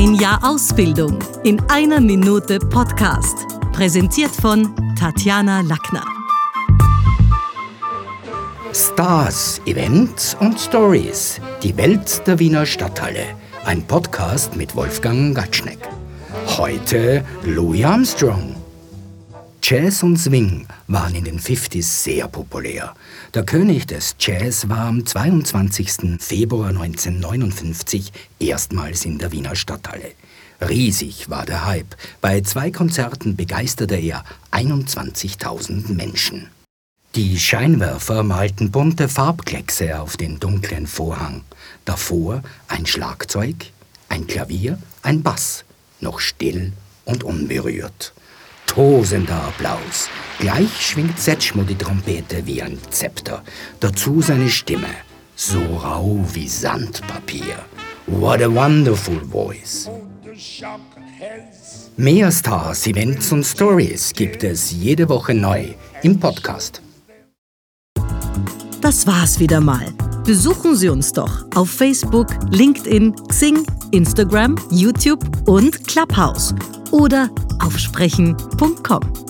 Ein Jahr Ausbildung in einer Minute Podcast. Präsentiert von Tatjana Lackner. Stars, Events und Stories. Die Welt der Wiener Stadthalle. Ein Podcast mit Wolfgang Gatschneck. Heute Louis Armstrong. Jazz und Swing waren in den 50s sehr populär. Der König des Jazz war am 22. Februar 1959 erstmals in der Wiener Stadthalle. Riesig war der Hype. Bei zwei Konzerten begeisterte er 21.000 Menschen. Die Scheinwerfer malten bunte Farbkleckse auf den dunklen Vorhang. Davor ein Schlagzeug, ein Klavier, ein Bass, noch still und unberührt. Tosender Applaus. Gleich schwingt Setschmo die Trompete wie ein Zepter. Dazu seine Stimme, so rau wie Sandpapier. What a wonderful voice. Mehr Stars, Events und Stories gibt es jede Woche neu im Podcast. Das war's wieder mal. Besuchen Sie uns doch auf Facebook, LinkedIn, Xing, Instagram, YouTube und Clubhouse oder aufsprechen.com.